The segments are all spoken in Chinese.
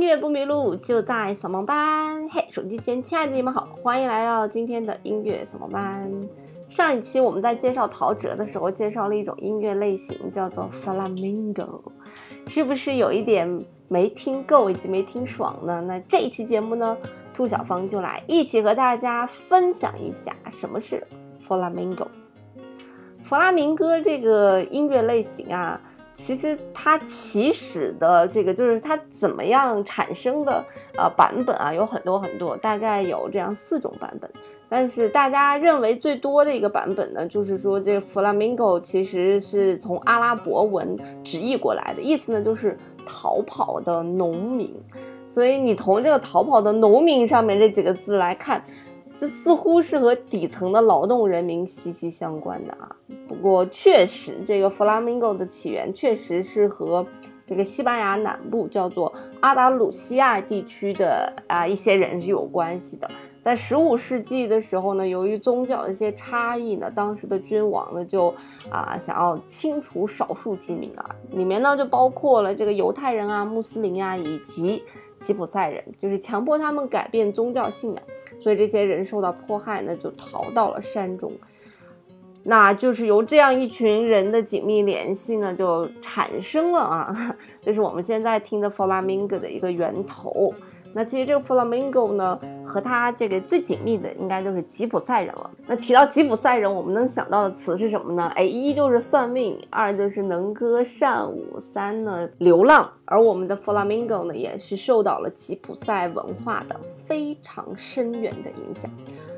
音乐不迷路，就在扫盲班。嘿，手机前亲爱的你们好，欢迎来到今天的音乐扫盲班。上一期我们在介绍陶喆的时候，介绍了一种音乐类型，叫做 Flamingo，是不是有一点没听够以及没听爽呢？那这一期节目呢，兔小芳就来一起和大家分享一下什么是 Flamingo。弗拉明戈这个音乐类型啊。其实它起始的这个就是它怎么样产生的呃版本啊，有很多很多，大概有这样四种版本。但是大家认为最多的一个版本呢，就是说这个 flamingo 其实是从阿拉伯文直译过来的，意思呢就是逃跑的农民。所以你从这个逃跑的农民上面这几个字来看。这似乎是和底层的劳动人民息息相关的啊。不过，确实，这个 flamingo 的起源确实是和这个西班牙南部叫做阿达鲁西亚地区的啊一些人是有关系的。在十五世纪的时候呢，由于宗教的一些差异呢，当时的君王呢就啊想要清除少数居民啊，里面呢就包括了这个犹太人啊、穆斯林啊以及。吉普赛人就是强迫他们改变宗教信仰，所以这些人受到迫害呢，就逃到了山中。那就是由这样一群人的紧密联系呢，就产生了啊，这是我们现在听的弗拉明戈的一个源头。那其实这个 Flamingo 呢，和他这个最紧密的应该就是吉普赛人了。那提到吉普赛人，我们能想到的词是什么呢？哎，一就是算命，二就是能歌善舞，三呢流浪。而我们的 Flamingo 呢，也是受到了吉普赛文化的非常深远的影响。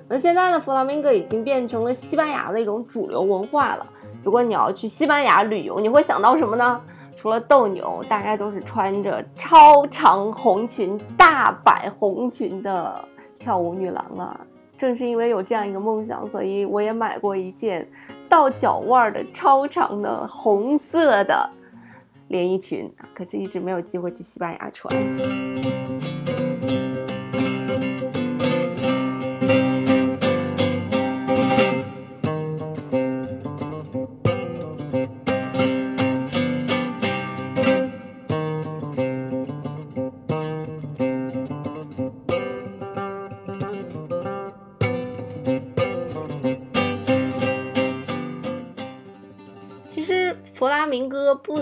那现在呢，Flamingo 已经变成了西班牙的一种主流文化了。如果你要去西班牙旅游，你会想到什么呢？除了斗牛，大家都是穿着超长红裙、大摆红裙的跳舞女郎啊！正是因为有这样一个梦想，所以我也买过一件到脚腕的超长的红色的连衣裙，可是一直没有机会去西班牙穿。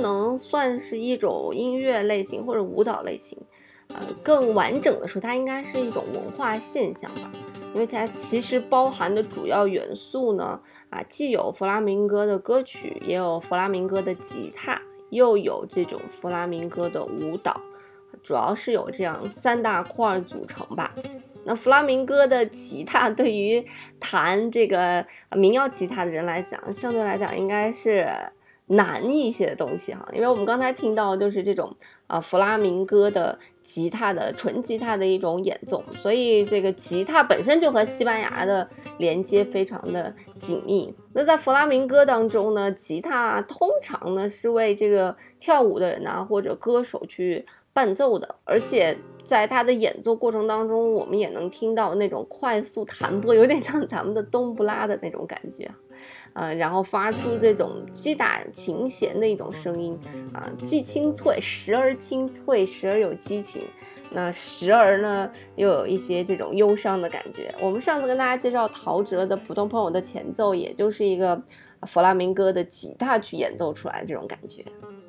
能算是一种音乐类型或者舞蹈类型，呃，更完整的说，它应该是一种文化现象吧，因为它其实包含的主要元素呢，啊，既有弗拉明戈的歌曲，也有弗拉明戈的吉他，又有这种弗拉明戈的舞蹈，主要是有这样三大块组成吧。那弗拉明戈的吉他对于弹这个民谣吉他的人来讲，相对来讲应该是。难一些的东西哈，因为我们刚才听到就是这种啊弗拉明戈的吉他的纯吉他的一种演奏，所以这个吉他本身就和西班牙的连接非常的紧密。那在弗拉明戈当中呢，吉他通常呢是为这个跳舞的人呐或者歌手去伴奏的，而且在他的演奏过程当中，我们也能听到那种快速弹拨，有点像咱们的冬不拉的那种感觉。呃，然后发出这种击打琴弦的一种声音啊，既清脆，时而清脆，时而有激情，那时而呢又有一些这种忧伤的感觉。我们上次跟大家介绍陶喆的《普通朋友》的前奏，也就是一个弗拉明戈的吉他去演奏出来这种感觉。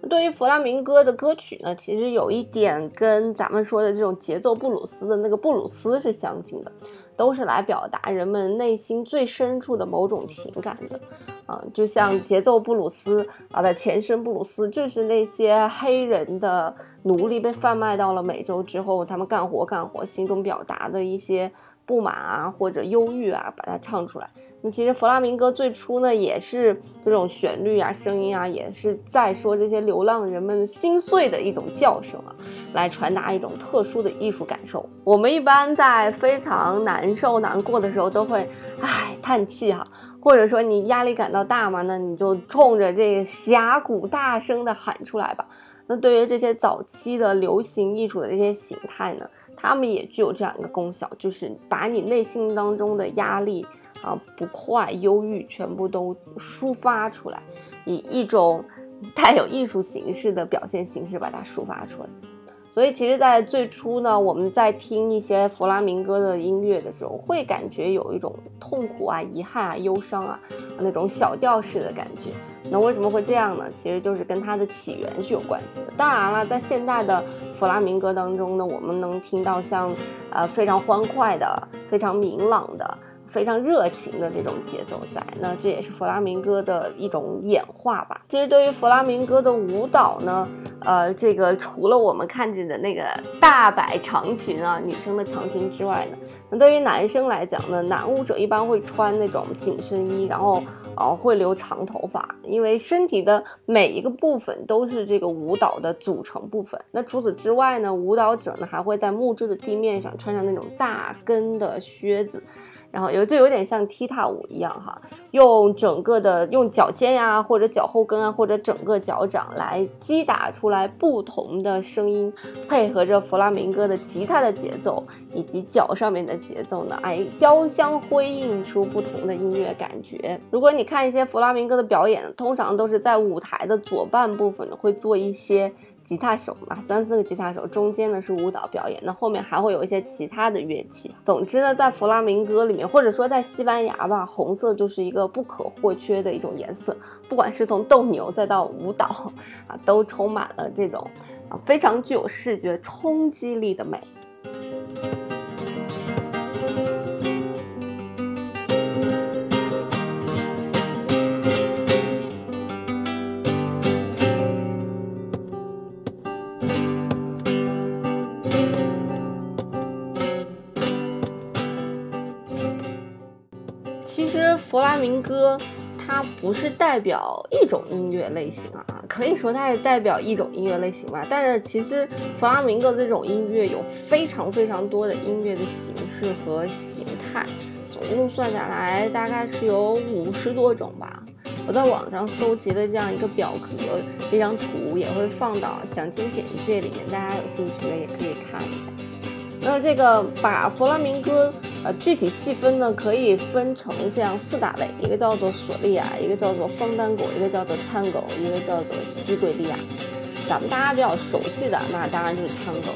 对于弗拉明戈的歌曲呢，其实有一点跟咱们说的这种节奏布鲁斯的那个布鲁斯是相近的。都是来表达人们内心最深处的某种情感的，啊，就像节奏布鲁斯啊的前身布鲁斯，就是那些黑人的奴隶被贩卖到了美洲之后，他们干活干活，心中表达的一些不满啊或者忧郁啊，把它唱出来。那其实弗拉明戈最初呢，也是这种旋律啊、声音啊，也是在说这些流浪人们心碎的一种叫声啊，来传达一种特殊的艺术感受。我们一般在非常难受、难过的时候，都会唉叹气哈，或者说你压力感到大嘛，那你就冲着这峡谷大声的喊出来吧。那对于这些早期的流行艺术的这些形态呢，他们也具有这样一个功效，就是把你内心当中的压力。啊，不快、忧郁，全部都抒发出来，以一种带有艺术形式的表现形式把它抒发出来。所以其实，在最初呢，我们在听一些弗拉明戈的音乐的时候，会感觉有一种痛苦啊、遗憾啊、忧伤啊那种小调式的感觉。那为什么会这样呢？其实就是跟它的起源是有关系的。当然了，在现代的弗拉明戈当中呢，我们能听到像呃非常欢快的、非常明朗的。非常热情的这种节奏在，那这也是弗拉明戈的一种演化吧。其实对于弗拉明戈的舞蹈呢，呃，这个除了我们看见的那个大摆长裙啊，女生的长裙之外呢，那对于男生来讲呢，男舞者一般会穿那种紧身衣，然后呃会留长头发，因为身体的每一个部分都是这个舞蹈的组成部分。那除此之外呢，舞蹈者呢还会在木质的地面上穿上那种大跟的靴子。然后有就有点像踢踏舞一样哈，用整个的用脚尖呀，或者脚后跟啊，或者整个脚掌来击打出来不同的声音，配合着弗拉明戈的吉他的节奏以及脚上面的节奏呢，哎，交相辉映出不同的音乐感觉。如果你看一些弗拉明戈的表演，通常都是在舞台的左半部分，会做一些。吉他手嘛，三四个吉他手，中间呢是舞蹈表演，那后面还会有一些其他的乐器。总之呢，在弗拉明戈里面，或者说在西班牙吧，红色就是一个不可或缺的一种颜色，不管是从斗牛再到舞蹈啊，都充满了这种啊非常具有视觉冲击力的美。歌，它不是代表一种音乐类型啊，可以说它也代表一种音乐类型吧。但是其实弗拉明戈这种音乐有非常非常多的音乐的形式和形态，总共算下来大概是有五十多种吧。我在网上搜集了这样一个表格，这张图也会放到详情简介里面，大家有兴趣的也可以看一下。那这个把弗拉明戈。呃，具体细分呢，可以分成这样四大类，一个叫做索利亚，一个叫做方丹果，一个叫做参狗一个叫做西桂利亚。咱们大家比较熟悉的，那当然就是参狗。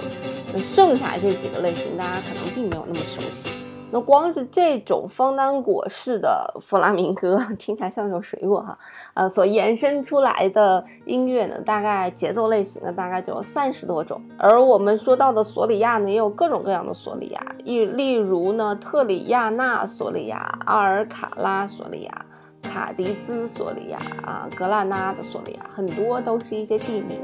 那剩下这几个类型，大家可能并没有那么熟悉。那光是这种方丹果式的弗拉明戈，听起来像一种水果哈，呃，所延伸出来的音乐呢，大概节奏类型呢大概就有三十多种。而我们说到的索里亚呢，也有各种各样的索里亚，例例如呢，特里亚纳索里亚、阿尔卡拉索里亚、卡迪兹索里亚啊、格拉纳的索里亚，很多都是一些地名。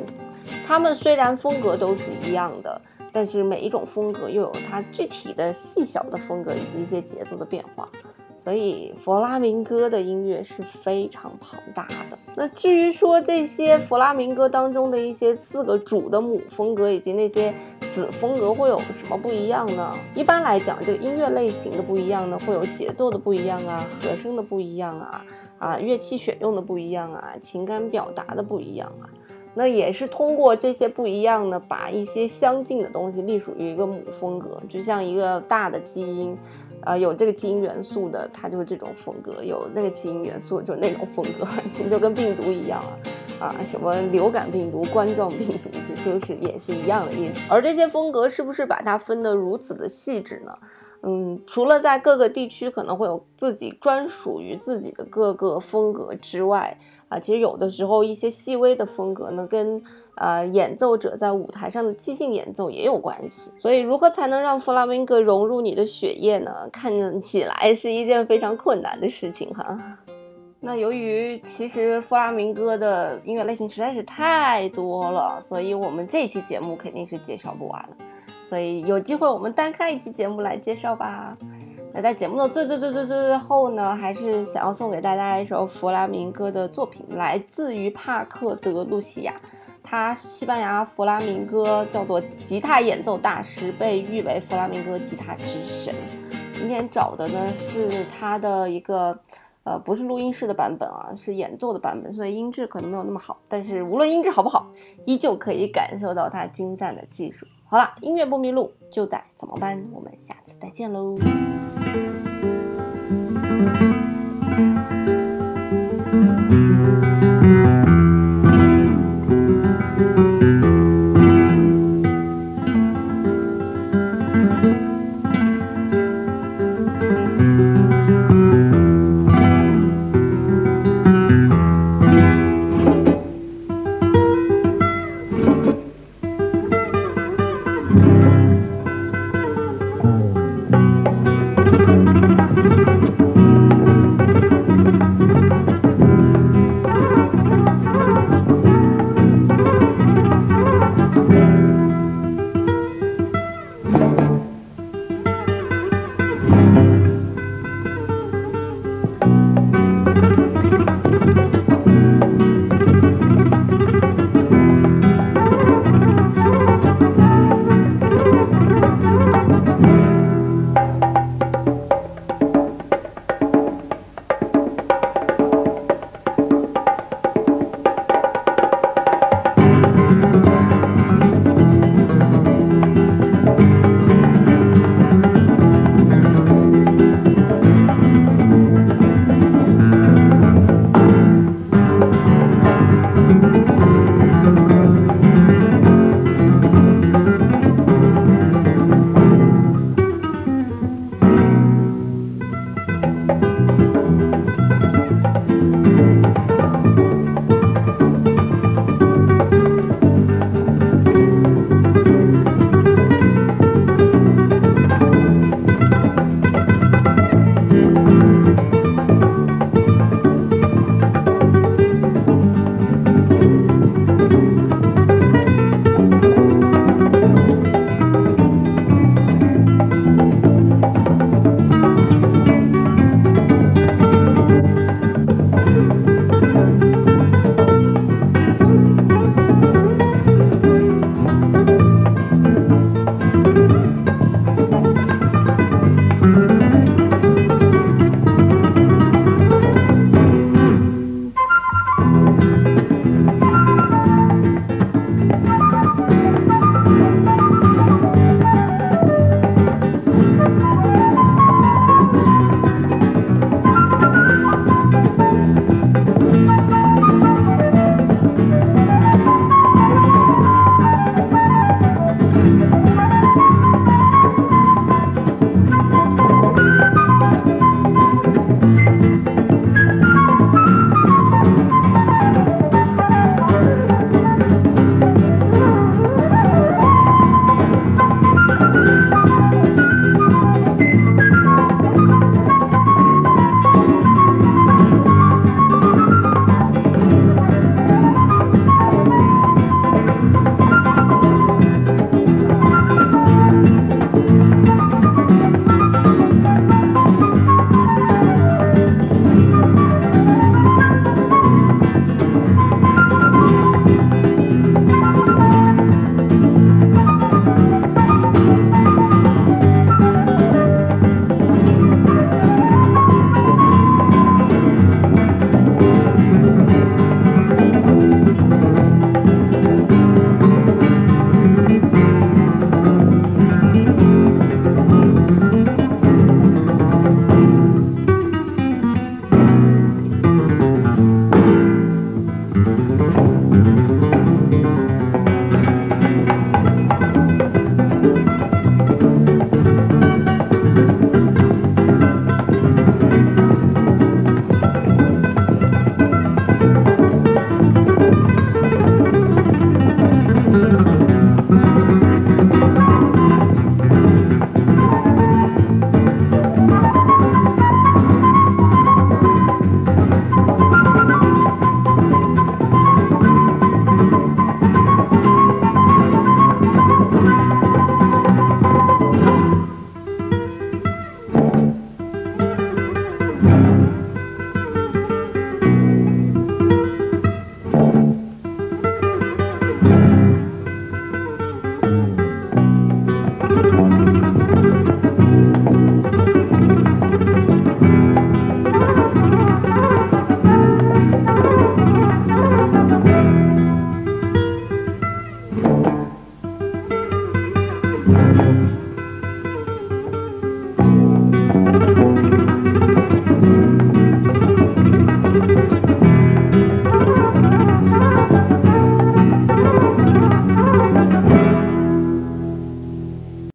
它们虽然风格都是一样的。但是每一种风格又有它具体的细小的风格以及一些节奏的变化，所以弗拉明戈的音乐是非常庞大的。那至于说这些弗拉明戈当中的一些四个主的母风格以及那些子风格会有什么不一样呢？一般来讲，这个音乐类型的不一样呢，会有节奏的不一样啊，和声的不一样啊，啊，乐器选用的不一样啊，情感表达的不一样啊。那也是通过这些不一样的，把一些相近的东西隶属于一个母风格，就像一个大的基因，呃，有这个基因元素的，它就是这种风格；有那个基因元素，就是那种风格。就跟病毒一样啊，啊，什么流感病毒、冠状病毒，就就是也是一样的意思。而这些风格是不是把它分得如此的细致呢？嗯，除了在各个地区可能会有自己专属于自己的各个风格之外，啊，其实有的时候一些细微的风格呢，跟呃演奏者在舞台上的即兴演奏也有关系。所以，如何才能让弗拉明戈融入你的血液呢？看起来是一件非常困难的事情哈。那由于其实弗拉明戈的音乐类型实在是太多了，所以我们这期节目肯定是介绍不完了。所以有机会我们单开一期节目来介绍吧。那在节目的最最最最最最后呢，还是想要送给大家一首弗拉明戈的作品，来自于帕克德路西亚，他西班牙弗拉明戈叫做吉他演奏大师，被誉为弗拉明戈吉他之神。今天找的呢是他的一个，呃，不是录音室的版本啊，是演奏的版本，所以音质可能没有那么好，但是无论音质好不好，依旧可以感受到他精湛的技术。好了，音乐不迷路，就在扫盲班。我们下期再见喽。